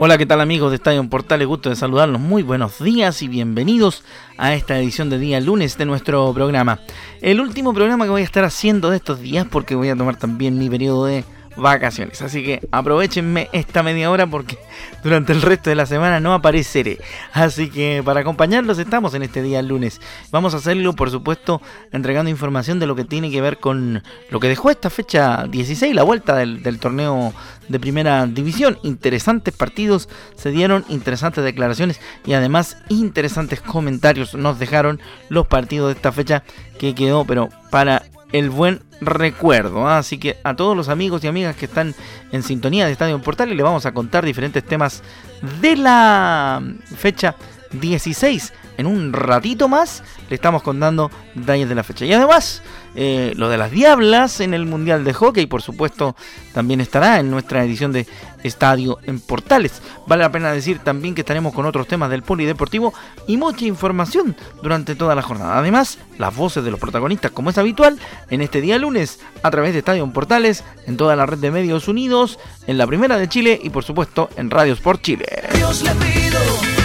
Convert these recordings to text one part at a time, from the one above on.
Hola, ¿qué tal amigos de Estadio Portales? Gusto de saludarlos. Muy buenos días y bienvenidos a esta edición de día lunes de nuestro programa. El último programa que voy a estar haciendo de estos días porque voy a tomar también mi periodo de vacaciones. Así que aprovechenme esta media hora porque durante el resto de la semana no apareceré. Así que para acompañarlos estamos en este día lunes. Vamos a hacerlo, por supuesto, entregando información de lo que tiene que ver con lo que dejó esta fecha 16, la vuelta del, del torneo de primera división. Interesantes partidos se dieron, interesantes declaraciones y además interesantes comentarios nos dejaron los partidos de esta fecha que quedó, pero para el buen recuerdo. ¿ah? Así que a todos los amigos y amigas que están en sintonía de Estadio Portal, le vamos a contar diferentes temas de la fecha 16 en un ratito más le estamos contando detalles de la fecha. Y además, eh, lo de las Diablas en el Mundial de Hockey, por supuesto, también estará en nuestra edición de Estadio en Portales. Vale la pena decir también que estaremos con otros temas del polideportivo y mucha información durante toda la jornada. Además, las voces de los protagonistas, como es habitual, en este día lunes, a través de Estadio en Portales, en toda la red de medios unidos, en la primera de Chile y por supuesto en Radio Sport Chile. Dios le pido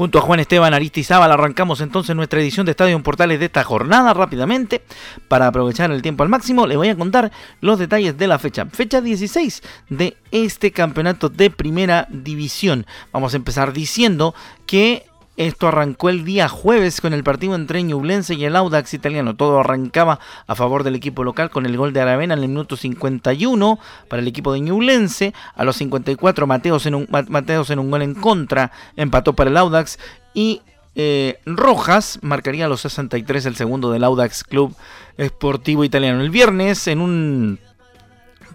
Junto a Juan Esteban Aristizábal arrancamos entonces nuestra edición de Estadio en Portales de esta jornada rápidamente. Para aprovechar el tiempo al máximo, le voy a contar los detalles de la fecha. Fecha 16 de este campeonato de primera división. Vamos a empezar diciendo que esto arrancó el día jueves con el partido entre Ñublense y el Audax italiano. Todo arrancaba a favor del equipo local con el gol de Aravena en el minuto 51 para el equipo de Ñublense. A los 54 Mateos en un, Mateos en un gol en contra empató para el Audax y eh, Rojas marcaría a los 63 el segundo del Audax Club Esportivo Italiano. El viernes en un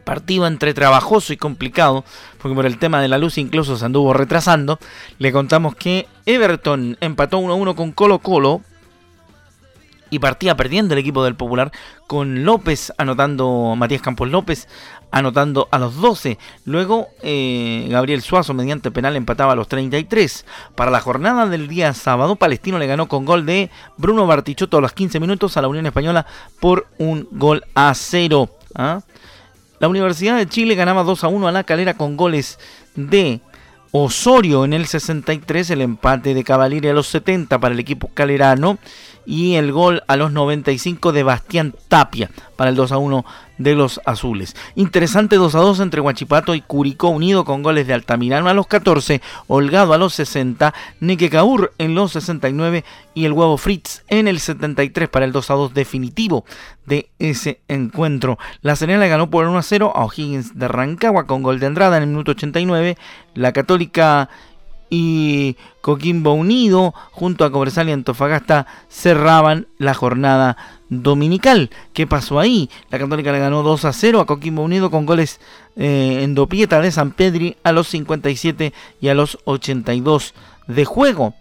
partido entre trabajoso y complicado, porque por el tema de la luz incluso se anduvo retrasando, le contamos que Everton empató 1-1 con Colo Colo y partía perdiendo el equipo del Popular con López anotando, Matías Campos López anotando a los 12. Luego eh, Gabriel Suazo mediante penal empataba a los 33. Para la jornada del día sábado, Palestino le ganó con gol de Bruno Bartichotto a los 15 minutos a la Unión Española por un gol a cero. ¿ah? La Universidad de Chile ganaba 2 a 1 a la calera con goles de Osorio en el 63, el empate de Cavalieri a los 70 para el equipo calerano y el gol a los 95 de Bastián Tapia para el 2 a 1 de los azules. Interesante 2 a 2 entre Huachipato y Curicó unido con goles de Altamirano a los 14, Holgado a los 60, Nequecaur en los 69 y el huevo Fritz en el 73 para el 2 a 2 definitivo de ese encuentro. La Serena ganó por 1 a 0 a O'Higgins de Rancagua con gol de Andrada en el minuto 89. La Católica y Coquimbo Unido junto a Cobresal y Antofagasta cerraban la jornada dominical. ¿Qué pasó ahí? La Católica le ganó 2 a 0 a Coquimbo Unido con goles eh, en dopieta de San Pedri a los 57 y a los 82 de juego.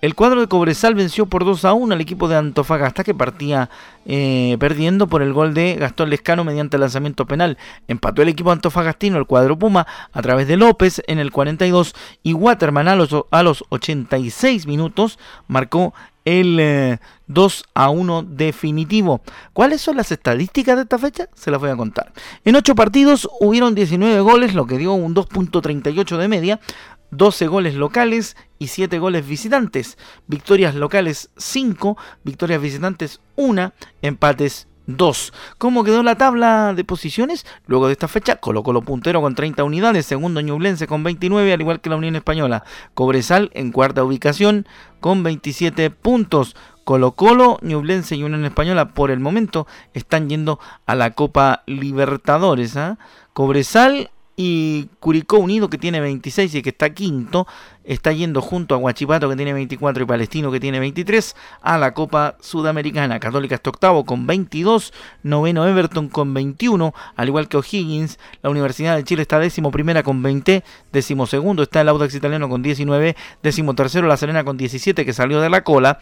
El cuadro de Cobresal venció por 2 a 1 al equipo de Antofagasta que partía eh, perdiendo por el gol de Gastón Lescano mediante lanzamiento penal. Empató el equipo antofagastino, el cuadro Puma, a través de López en el 42 y Waterman a los, a los 86 minutos marcó el 2 eh, a 1 definitivo. ¿Cuáles son las estadísticas de esta fecha? Se las voy a contar. En 8 partidos hubieron 19 goles, lo que dio un 2.38 de media. 12 goles locales y 7 goles visitantes. Victorias locales 5, victorias visitantes 1, empates 2. ¿Cómo quedó la tabla de posiciones? Luego de esta fecha, Colo Colo puntero con 30 unidades, segundo Ñublense con 29, al igual que la Unión Española. Cobresal en cuarta ubicación con 27 puntos. Colo Colo, Ñublense y Unión Española por el momento están yendo a la Copa Libertadores. ¿ah? Cobresal y Curicó Unido que tiene 26 y que está quinto, está yendo junto a Huachipato que tiene 24 y Palestino que tiene 23 a la Copa Sudamericana. Católica está octavo con 22, noveno Everton con 21, al igual que O'Higgins. La Universidad de Chile está décimo primera con 20, décimo segundo está el Audax Italiano con 19, décimo tercero La Serena con 17 que salió de la cola.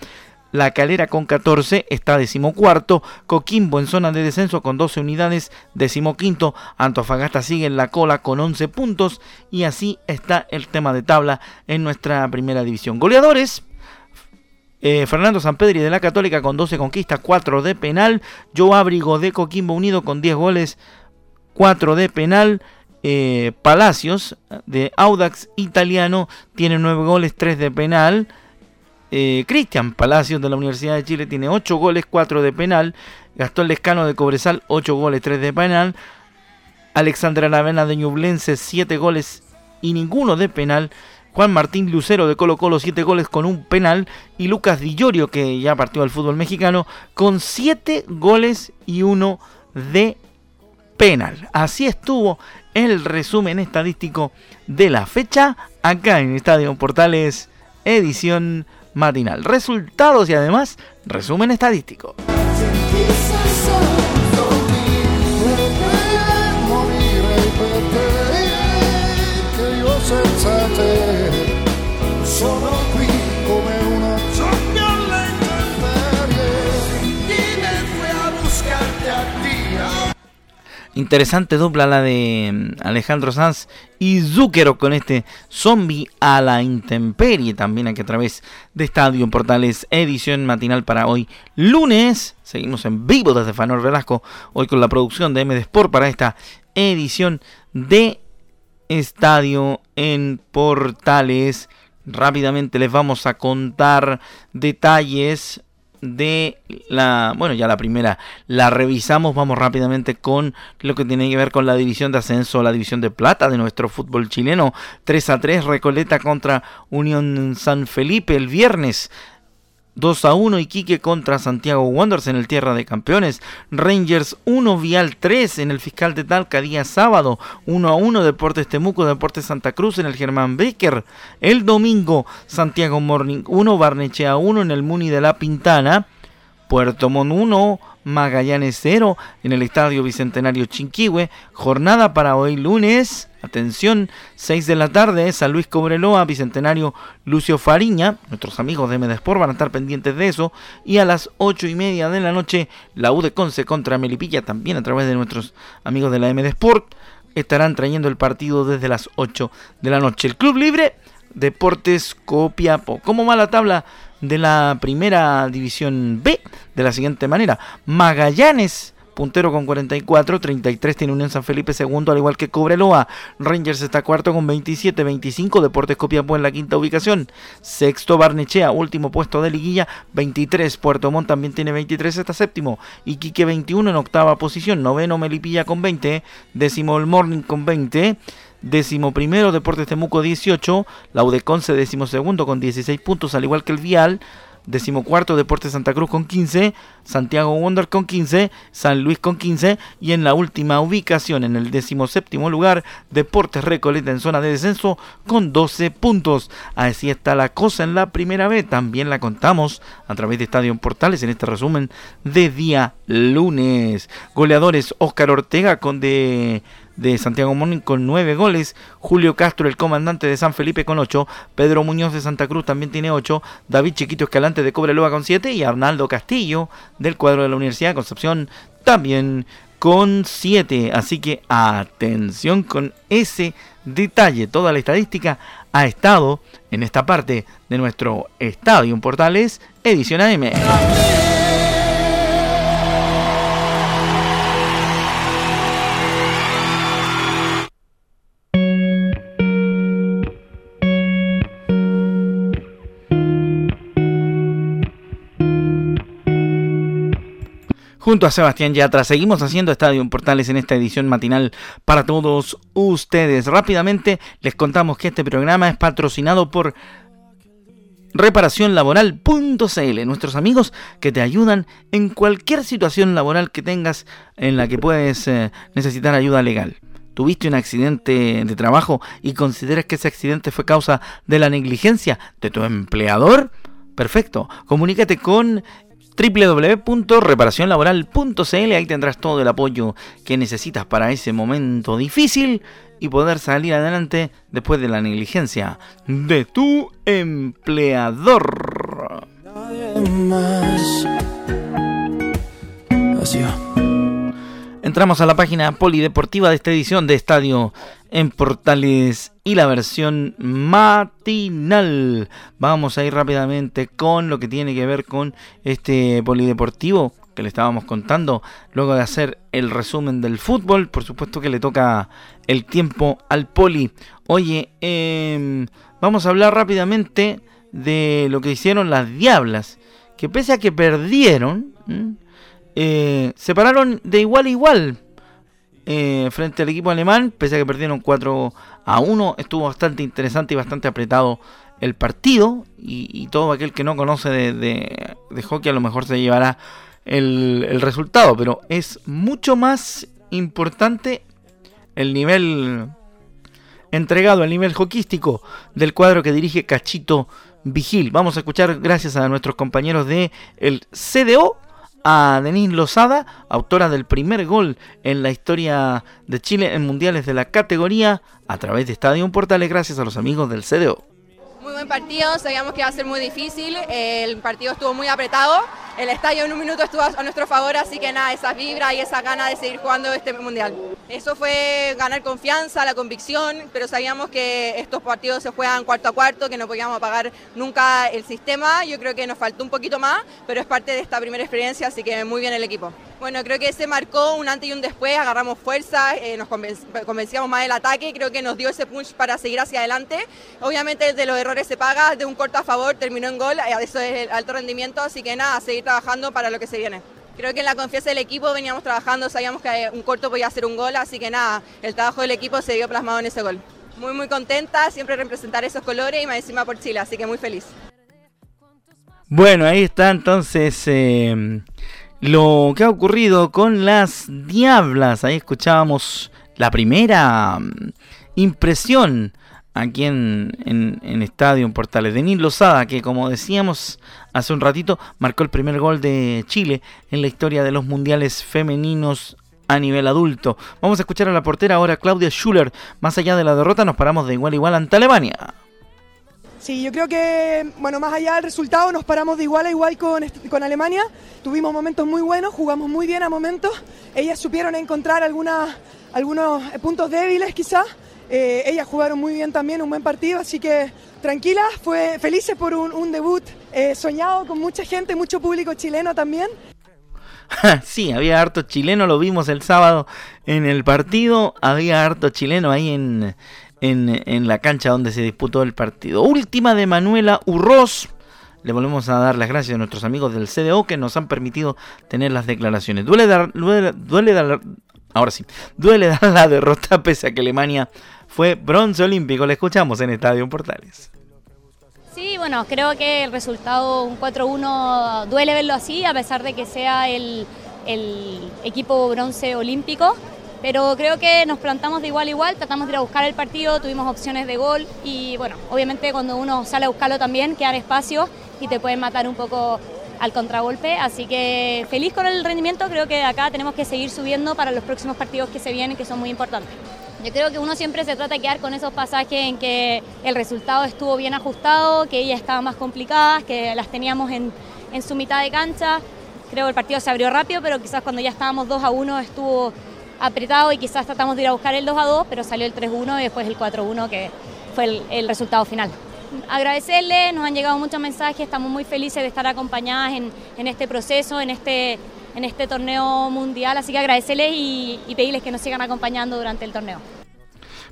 La Calera con 14 está decimocuarto. Coquimbo en zona de descenso con 12 unidades, decimoquinto. Antofagasta sigue en la cola con 11 puntos. Y así está el tema de tabla en nuestra primera división. Goleadores. Eh, Fernando Sampedri de la Católica con 12 conquistas, 4 de penal. Joe Abrigo de Coquimbo Unido con 10 goles, 4 de penal. Eh, Palacios de Audax Italiano tiene 9 goles, 3 de penal. Eh, Cristian Palacios de la Universidad de Chile tiene 8 goles, 4 de penal. Gastón Lescano de Cobresal, 8 goles, 3 de penal. Alexandra Lavena de Ñublense, 7 goles y ninguno de penal. Juan Martín Lucero de Colo Colo, 7 goles con un penal. Y Lucas Dillorio, que ya partió al fútbol mexicano, con 7 goles y 1 de penal. Así estuvo el resumen estadístico de la fecha acá en Estadio Portales, edición matinal. Resultados y además resumen estadístico. Interesante dupla la de mm, Alejandro Sanz y Zúquero con este zombie a la intemperie también aquí a través de Estadio Portales, edición matinal para hoy lunes. Seguimos en vivo desde Fanor Velasco, hoy con la producción de MD Sport para esta edición de Estadio en Portales. Rápidamente les vamos a contar detalles de la, bueno, ya la primera la revisamos, vamos rápidamente con lo que tiene que ver con la división de ascenso, la división de plata de nuestro fútbol chileno. 3 a 3 Recoleta contra Unión San Felipe el viernes. 2 a 1 Iquique contra Santiago Wanderers en el Tierra de Campeones. Rangers 1 Vial 3 en el Fiscal de Talca día sábado. 1 a 1 Deportes Temuco, Deportes Santa Cruz en el Germán Becker. El domingo Santiago Morning 1 Barnechea 1 en el Muni de la Pintana. Puerto Montt 1, Magallanes 0 en el Estadio Bicentenario Chinquihue. Jornada para hoy lunes. Atención, 6 de la tarde, San Luis Cobreloa, Bicentenario Lucio Fariña. Nuestros amigos de Medesport van a estar pendientes de eso. Y a las 8 y media de la noche, la U de Conce contra Melipilla, también a través de nuestros amigos de la MD Sport. Estarán trayendo el partido desde las 8 de la noche. El Club Libre, Deportes Copiapo. ¿Cómo va la tabla? de la primera división B de la siguiente manera. Magallanes puntero con 44, 33 tiene Unión San Felipe segundo, al igual que Cobreloa. Rangers está cuarto con 27, 25, Deportes Copiapó en la quinta ubicación. Sexto Barnechea, último puesto de liguilla, 23. Puerto Montt también tiene 23, está séptimo. Iquique 21 en octava posición, noveno Melipilla con 20, décimo El Morning con 20. Décimo primero, Deportes Temuco 18, la Udeconce décimo segundo con 16 puntos, al igual que el Vial. Décimo cuarto, Deportes Santa Cruz con 15, Santiago Wonder con 15, San Luis con 15 y en la última ubicación, en el décimo séptimo lugar, Deportes Recoleta en zona de descenso con 12 puntos. Así está la cosa en la primera vez. También la contamos a través de Estadio Portales en este resumen de día lunes. Goleadores Oscar Ortega con de de Santiago Morning con 9 goles, Julio Castro, el comandante de San Felipe con 8, Pedro Muñoz de Santa Cruz también tiene 8, David Chiquito Escalante de Cobreloa con 7 y Arnaldo Castillo del cuadro de la Universidad de Concepción también con 7. Así que atención con ese detalle. Toda la estadística ha estado en esta parte de nuestro Estadio Portales, edición AM. Junto a Sebastián Yatra. Seguimos haciendo Estadio Portales en esta edición matinal para todos ustedes. Rápidamente les contamos que este programa es patrocinado por reparacionlaboral.cl, nuestros amigos que te ayudan en cualquier situación laboral que tengas en la que puedes eh, necesitar ayuda legal. tuviste un accidente de trabajo y consideras que ese accidente fue causa de la negligencia de tu empleador, perfecto. Comunícate con www.reparacionlaboral.cl, ahí tendrás todo el apoyo que necesitas para ese momento difícil y poder salir adelante después de la negligencia de tu empleador. Entramos a la página polideportiva de esta edición de Estadio en Portales y la versión matinal. Vamos a ir rápidamente con lo que tiene que ver con este polideportivo que le estábamos contando. Luego de hacer el resumen del fútbol, por supuesto que le toca el tiempo al poli. Oye, em, vamos a hablar rápidamente de lo que hicieron las Diablas. Que pese a que perdieron, eh, se pararon de igual a igual eh, frente al equipo alemán, pese a que perdieron 4 a 1. Estuvo bastante interesante y bastante apretado el partido. Y, todo aquel que no conoce de, hockey a lo mejor se llevará el, el, resultado. Pero es mucho más importante el nivel entregado, el nivel hockeyístico del cuadro que dirige Cachito Vigil. Vamos a escuchar, gracias a nuestros compañeros de el CDO, a Denise Lozada, autora del primer gol en la historia de Chile en mundiales de la categoría, a través de Estadio Portales, gracias a los amigos del CDO. Muy buen partido, sabíamos que iba a ser muy difícil, el partido estuvo muy apretado, el estadio en un minuto estuvo a nuestro favor, así que nada, esa vibra y esa gana de seguir jugando este mundial. Eso fue ganar confianza, la convicción, pero sabíamos que estos partidos se juegan cuarto a cuarto, que no podíamos apagar nunca el sistema. Yo creo que nos faltó un poquito más, pero es parte de esta primera experiencia, así que muy bien el equipo. Bueno, creo que se marcó un antes y un después, agarramos fuerza, eh, nos convencíamos más del ataque, creo que nos dio ese punch para seguir hacia adelante. Obviamente de los errores se paga, de un corto a favor terminó en gol, eh, eso es el alto rendimiento, así que nada, seguir trabajando para lo que se viene. Creo que en la confianza del equipo veníamos trabajando, sabíamos que un corto podía hacer un gol, así que nada, el trabajo del equipo se vio plasmado en ese gol. Muy, muy contenta, siempre representar esos colores y más encima por Chile, así que muy feliz. Bueno, ahí está entonces eh, lo que ha ocurrido con las Diablas. Ahí escuchábamos la primera mm, impresión aquí en, en, Estadio en Portales. Denis Lozada, que como decíamos hace un ratito, marcó el primer gol de Chile en la historia de los mundiales femeninos a nivel adulto. Vamos a escuchar a la portera ahora, Claudia Schuller. Más allá de la derrota, nos paramos de igual a igual ante Alemania. Sí, yo creo que, bueno, más allá del resultado, nos paramos de igual a igual con, con Alemania. Tuvimos momentos muy buenos, jugamos muy bien a momentos. Ellas supieron encontrar algunos puntos débiles quizás. Eh, ellas jugaron muy bien también, un buen partido, así que tranquilas, fue felices por un, debut eh, soñado con mucha gente, mucho público chileno también. sí, había harto chileno, lo vimos el sábado en el partido, había harto chileno ahí en, en, la cancha donde se disputó el partido. Última de Manuela Urroz. Le volvemos a dar las gracias a nuestros amigos del CDO que nos han permitido tener las declaraciones. Duele dar, duele, dar, ahora sí, duele dar la derrota pese a que Alemania fue bronce olímpico. Le escuchamos en Estadio Portales. Sí, bueno, creo que el resultado un 4-1 duele verlo así, a pesar de que sea el, el equipo bronce olímpico pero creo que nos plantamos de igual a igual, tratamos de ir a buscar el partido, tuvimos opciones de gol y bueno, obviamente cuando uno sale a buscarlo también quedan espacios y te pueden matar un poco al contragolpe, así que feliz con el rendimiento, creo que acá tenemos que seguir subiendo para los próximos partidos que se vienen, que son muy importantes. Yo creo que uno siempre se trata de quedar con esos pasajes en que el resultado estuvo bien ajustado, que ellas estaban más complicadas, que las teníamos en, en su mitad de cancha. Creo que el partido se abrió rápido, pero quizás cuando ya estábamos 2 a 1 estuvo apretado y quizás tratamos de ir a buscar el 2 a 2, pero salió el 3-1 y después el 4-1 que fue el, resultado final. Agradecerle, nos han llegado muchos mensajes, estamos muy felices de estar acompañadas en, este proceso, en este, en este torneo mundial, así que agradecerles y pedirles que nos sigan acompañando durante el torneo.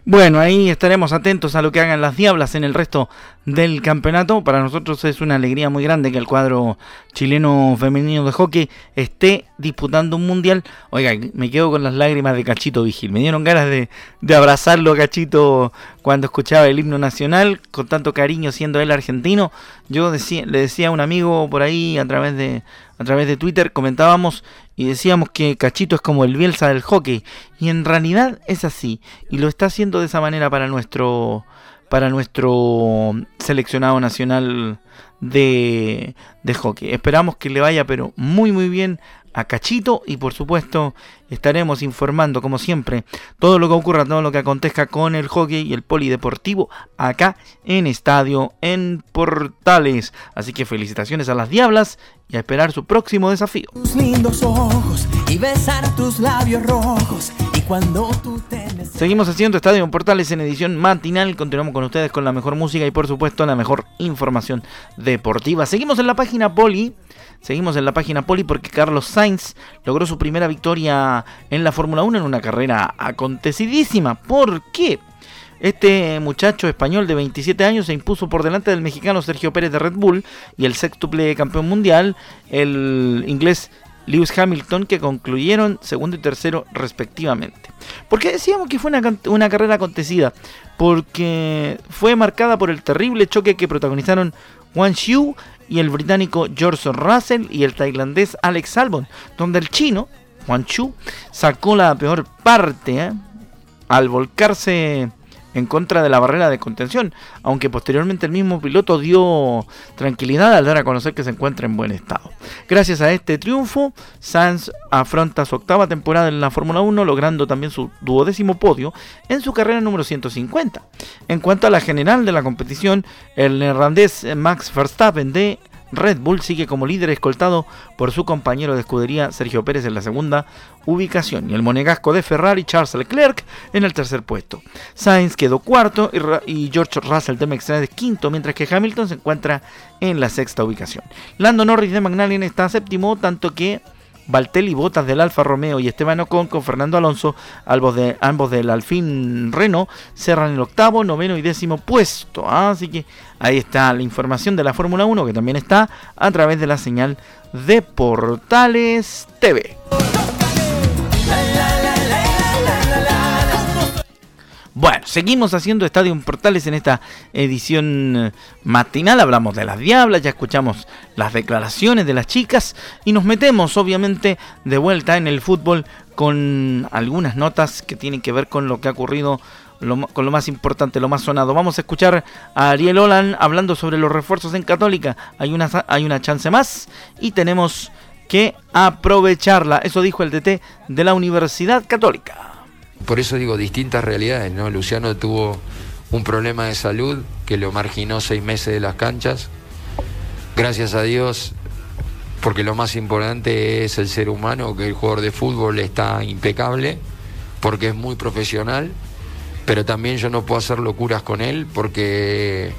Bueno, ahí estaremos atentos a lo que hagan las Diablas en el resto del campeonato. Para nosotros es una alegría muy grande que el cuadro chileno femenino de hockey esté disputando un mundial. Oiga, me quedo con las lágrimas de Cachito Vigil. Me dieron ganas de, abrazarlo a Cachito cuando escuchaba el himno nacional, con tanto cariño siendo él argentino. Yo decía, le decía a un amigo por ahí a través de, a través de Twitter, comentábamos y decíamos que Cachito es como el Bielsa del hockey y en realidad es así y lo está haciendo de esa manera para nuestro para nuestro seleccionado nacional de, de hockey. Esperamos que le vaya pero muy muy bien a Cachito y por supuesto estaremos informando como siempre todo lo que ocurra, todo lo que acontezca con el hockey y el polideportivo acá en Estadio en Portales. Así que felicitaciones a las Diablas y a esperar su próximo desafío. Seguimos haciendo Estadio en Portales en edición matinal. Continuamos con ustedes con la mejor música y por supuesto la mejor información deportiva. Seguimos en la página Poli Seguimos en la página Poli porque Carlos Sainz logró su primera victoria en la Fórmula 1 en una carrera acontecidísima. ¿Por qué? Este muchacho español de 27 años se impuso por delante del mexicano Sergio Pérez de Red Bull y el sextuple campeón mundial, el inglés Lewis Hamilton, que concluyeron segundo y tercero respectivamente. ¿Por qué decíamos que fue una, una, carrera acontecida? Porque fue marcada por el terrible choque que protagonizaron Wang Xiu y el británico George Russell y el tailandés Alex Albon, donde el chino, Juan Chu, sacó la peor parte ¿eh? al volcarse en contra de la barrera de contención, aunque posteriormente el mismo piloto dio tranquilidad al dar a conocer que se encuentra en buen estado. Gracias a este triunfo, Sainz afronta su octava temporada en la Fórmula 1, logrando también su duodécimo podio en su carrera número 150. En cuanto a la general de la competición, el neerlandés Max Verstappen de Red Bull sigue como líder escoltado por su compañero de escudería Sergio Pérez en la segunda ubicación y el monegasco de Ferrari Charles Leclerc en el tercer puesto. Sainz quedó cuarto y, George Russell de Mercedes quinto, mientras que Hamilton se encuentra en la sexta ubicación. Lando Norris de McLaren está séptimo, tanto que Valtelli Botas del Alfa Romeo y Esteban Ocon con Fernando Alonso, ambos, de, ambos del Alfín Renault, cerran el octavo, noveno y décimo puesto. Así que ahí está la información de la Fórmula 1 que también está a través de la señal de Portales TV. Bueno, seguimos haciendo Estadio Portales en esta edición eh, matinal. Hablamos de las diablas, ya escuchamos las declaraciones de las chicas y nos metemos obviamente de vuelta en el fútbol con algunas notas que tienen que ver con lo que ha ocurrido, con lo más importante, lo más sonado. Vamos a escuchar a Ariel Olan hablando sobre los refuerzos en Católica. Hay una, hay una chance más y tenemos que aprovecharla. Eso dijo el DT de la Universidad Católica por eso digo distintas realidades, ¿no? Luciano tuvo un problema de salud que lo marginó seis meses de las canchas. Gracias a Dios, porque lo más importante es el ser humano, que el jugador de fútbol está impecable, porque es muy profesional, pero también yo no puedo hacer locuras con él, porque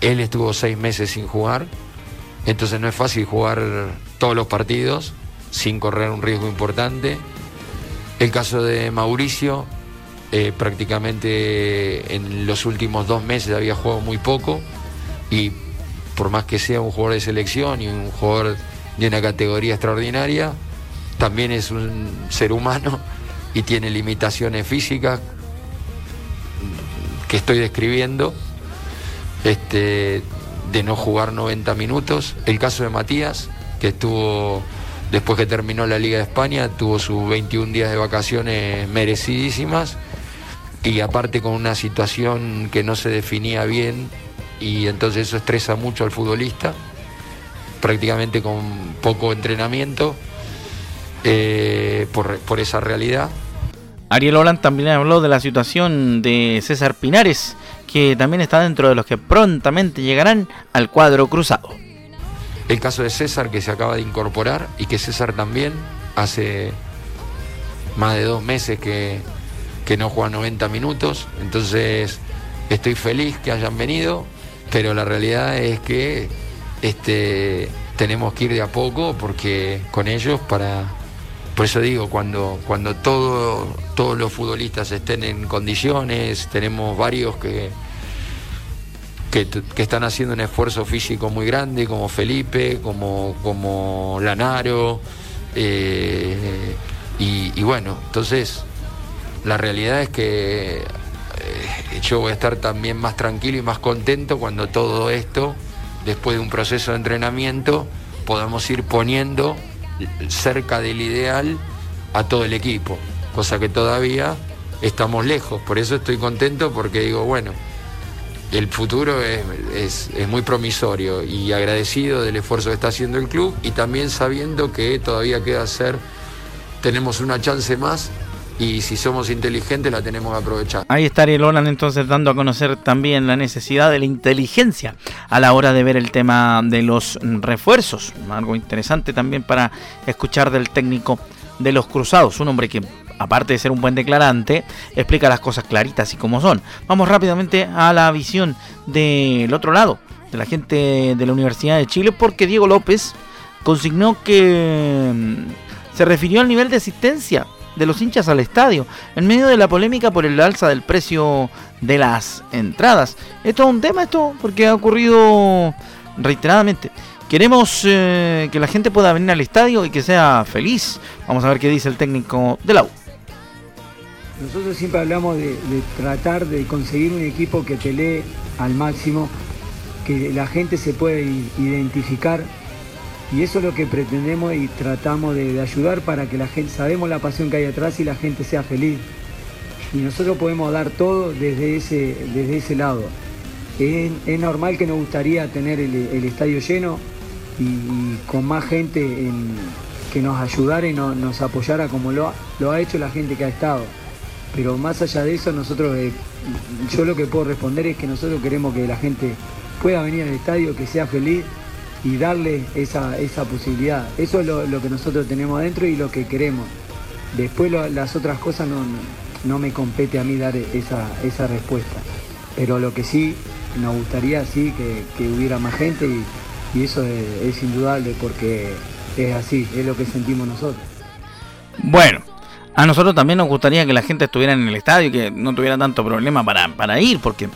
él estuvo seis meses sin jugar, entonces no es fácil jugar todos los partidos sin correr un riesgo importante el caso de Mauricio, eh, prácticamente en los últimos dos meses había jugado muy poco y por más que sea un jugador de selección y un jugador de una categoría extraordinaria, también es un ser humano y tiene limitaciones físicas que estoy describiendo, este, de no jugar 90 minutos. El caso de Matías, que estuvo Después que terminó la Liga de España, tuvo sus 21 días de vacaciones merecidísimas y aparte con una situación que no se definía bien y entonces eso estresa mucho al futbolista, prácticamente con poco entrenamiento eh, por, esa realidad. Ariel Holland también habló de la situación de César Pinares, que también está dentro de los que prontamente llegarán al cuadro cruzado. El caso de César que se acaba de incorporar y que César también hace más de dos meses que, no juega 90 minutos. Entonces estoy feliz que hayan venido, pero la realidad es que este, tenemos que ir de a poco porque con ellos para... Por eso digo, cuando, cuando todo, todos los futbolistas estén en condiciones, tenemos varios que, que, están haciendo un esfuerzo físico muy grande, como Felipe, como, como Lanaro. Eh, y, bueno, entonces la realidad es que eh, yo voy a estar también más tranquilo y más contento cuando todo esto, después de un proceso de entrenamiento, podamos ir poniendo cerca del ideal a todo el equipo, cosa que todavía estamos lejos. Por eso estoy contento porque digo, bueno, el futuro es, muy promisorio y agradecido del esfuerzo que está haciendo el club y también sabiendo que todavía queda hacer, tenemos una chance más y si somos inteligentes la tenemos que aprovechar. Ahí está Ariel entonces dando a conocer también la necesidad de la inteligencia a la hora de ver el tema de los refuerzos, algo interesante también para escuchar del técnico de los Cruzados, un hombre que aparte de ser un buen declarante, explica las cosas claritas y como son. Vamos rápidamente a la visión del otro lado, de la gente de la Universidad de Chile, porque Diego López consignó que mm, se refirió al nivel de asistencia de los hinchas al estadio, en medio de la polémica por el alza del precio de las entradas. Esto es un tema, esto, porque ha ocurrido reiteradamente. Queremos eh, que la gente pueda venir al estadio y que sea feliz. Vamos a ver qué dice el técnico de la. Nosotros siempre hablamos de, tratar de conseguir un equipo que pelee al máximo, que la gente se pueda identificar y eso es lo que pretendemos y tratamos de, ayudar para que la gente, sabemos la pasión que hay atrás y la gente sea feliz. Y nosotros podemos dar todo desde ese, desde ese lado. Es, normal que nos gustaría tener el estadio lleno, y, con más gente que nos ayudara y nos apoyara como lo, lo ha hecho la gente que ha estado. Pero más allá de eso, nosotros, eh, yo lo que puedo responder es que nosotros queremos que la gente pueda venir al estadio, que sea feliz y darle esa, posibilidad. Eso es lo, que nosotros tenemos adentro y lo que queremos. Después las otras cosas no, me compete a mí dar esa, esa respuesta. Pero lo que sí, nos gustaría sí que, que hubiera más gente y, y eso es, indudable porque es así, es lo que sentimos nosotros. Bueno, a nosotros también nos gustaría que la gente estuviera en el estadio y que no tuviera tanto problema para, para ir, porque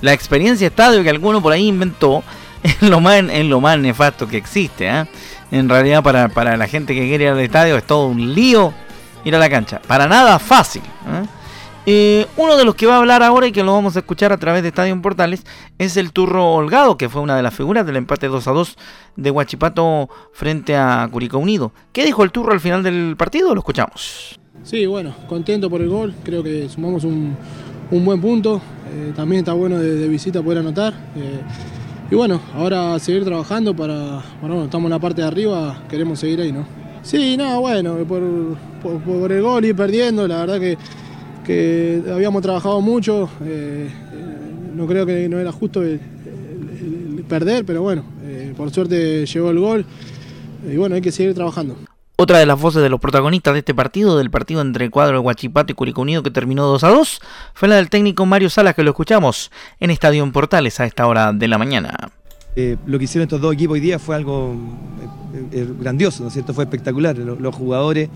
la experiencia estadio que alguno por ahí inventó es lo más, es lo más nefasto que existe. ¿eh? En realidad para, para, la gente que quiere ir al estadio es todo un lío ir a la cancha. Para nada fácil. Eh, uno de los que va a hablar ahora y que lo vamos a escuchar a través de Estadio Portales es el Turro Holgado, que fue una de las figuras del empate 2 a 2 de Huachipato frente a Curicó Unido. ¿Qué dijo el Turro al final del partido? Lo escuchamos. Sí, bueno, contento por el gol, creo que sumamos un, buen punto, eh, también está bueno de, visita poder anotar. Eh, y bueno, ahora seguir trabajando para, bueno, estamos en la parte de arriba, queremos seguir ahí, ¿no? Sí, no, bueno, por, por el gol y perdiendo, la verdad que que habíamos trabajado mucho, eh, no creo que no era justo perder, pero bueno, por suerte llegó el gol y bueno, hay que seguir trabajando. Otra de las voces de los protagonistas de este partido, del partido entre el cuadro de Huachipato y Curicó Unido que terminó 2 a 2, fue la del técnico Mario Salas que lo escuchamos en Estadio en Portales a esta hora de la mañana. lo que hicieron estos dos equipos hoy día fue algo grandioso, ¿no es cierto? Fue espectacular. Los, los jugadores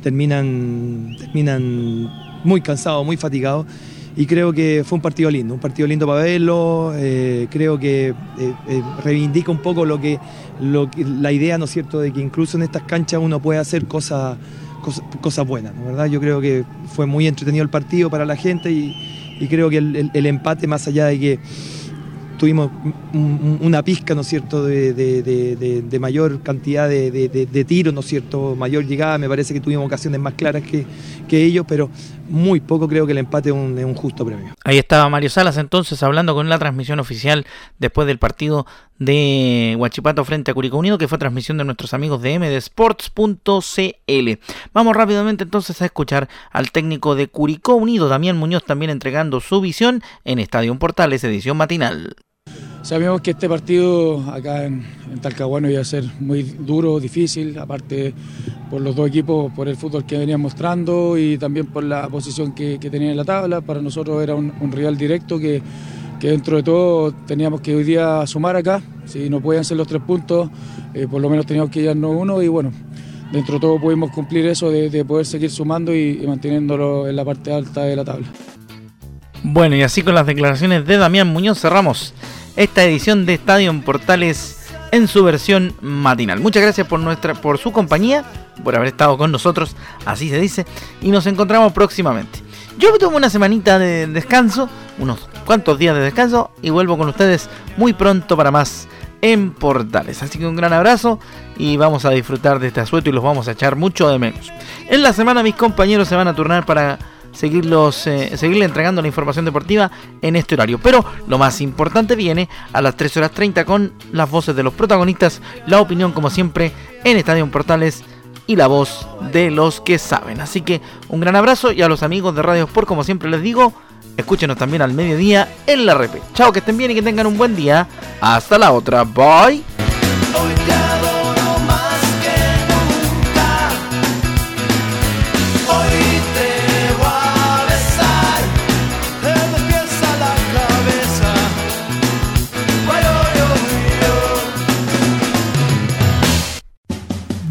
terminan, terminan muy cansado, muy fatigado. Y creo que fue un partido lindo, un partido lindo para verlo. Eh, creo que eh, eh, reivindica un poco lo que, lo la idea, ¿no es cierto?, de que incluso en estas canchas uno puede hacer cosas, cosas, buenas, ¿verdad? Yo creo que fue muy entretenido el partido para la gente y, creo que el empate, más allá de que tuvimos una pizca, ¿no es cierto?, de, mayor cantidad de, tiros, ¿no es cierto?, mayor llegada, me parece que tuvimos ocasiones más claras que, ellos, pero muy poco creo que el empate es un, justo premio. Ahí estaba Mario Salas entonces hablando con la transmisión oficial después del partido de Huachipato frente a Curicó Unido, que fue transmisión de nuestros amigos de mdsports.cl. Vamos rápidamente entonces a escuchar al técnico de Curicó Unido, Damián Muñoz, también entregando su visión en Estadio Portales, edición matinal. Sabíamos que este partido acá en, Talcahuano iba a ser muy duro, difícil, aparte por los dos equipos, por el fútbol que venían mostrando y también por la posición que, que tenían en la tabla. Para nosotros era un, rival directo que, dentro de todo teníamos que hoy día sumar acá. Si no podían ser los tres puntos, eh, por lo menos teníamos que llevarnos uno y bueno, dentro de todo pudimos cumplir eso de, poder seguir sumando y, y manteniéndolo en la parte alta de la tabla. Bueno, y así con las declaraciones de Damián Muñoz cerramos esta edición de Estadio en Portales en su versión matinal. Muchas gracias por nuestra por su compañía, por haber estado con nosotros, así se dice, y nos encontramos próximamente. Yo me tomo una semanita de descanso, unos cuantos días de descanso y vuelvo con ustedes muy pronto para más en Portales. Así que un gran abrazo y vamos a disfrutar de este asueto y los vamos a echar mucho de menos. En la semana mis compañeros se van a turnar para seguirlos, eh, seguirle entregando la información deportiva en este horario. Pero lo más importante viene a las 3 horas 30 con las voces de los protagonistas, la opinión como siempre en Estadio Portales y la voz de los que saben. Así que un gran abrazo y a los amigos de Radio Sport, como siempre les digo, escúchenos también al mediodía en la rep. Chao, que estén bien y que tengan un buen día. Hasta la otra. Bye.